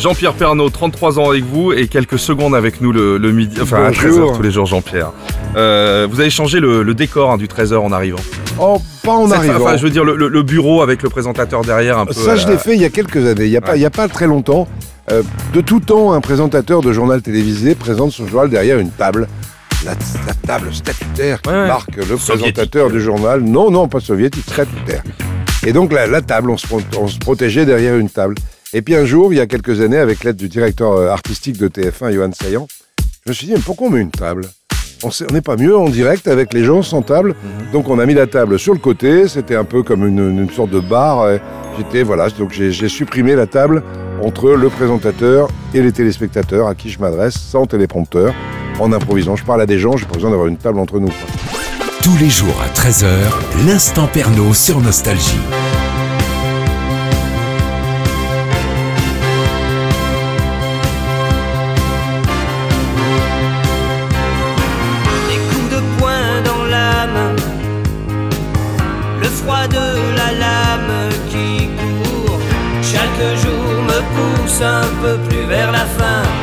Jean-Pierre Pernaud, 33 ans avec vous et quelques secondes avec nous le, le midi, enfin à Bonjour. 13h tous les jours Jean-Pierre. Euh, vous avez changé le, le décor hein, du 13h en arrivant. Oh, pas en arrivant. Enfin, je veux dire le, bureau avec le présentateur derrière un peu. Ça, je euh, l'ai fait il y a quelques années, il n'y a, Ouais. a pas très longtemps. Euh, de tout temps, un présentateur de journal télévisé présente son journal derrière une table. La, la table statutaire qui Ouais, ouais. marque le présentateur du journal. Non, non, pas soviétique, statutaire. Et donc la, la table, on se, pro- on se protégeait derrière une table. Et puis un jour, il y a quelques années, avec l'aide du directeur euh, artistique de TF1, Johan Saillant, je me suis dit, mais pourquoi on met une table? On n'est pas mieux en direct avec les gens sans table. Donc on a mis la table sur le côté, c'était un peu comme une, sorte de bar. J'étais voilà, donc j'ai supprimé la table entre le présentateur et les téléspectateurs à qui je m'adresse sans téléprompteur, en improvisant. Je parle à des gens, j'ai pas besoin d'avoir une table entre nous. Tous les jours à 13h, l'instant Pernaud sur Nostalgie. Froid de la lame qui court, chaque jour me pousse un peu plus vers la fin.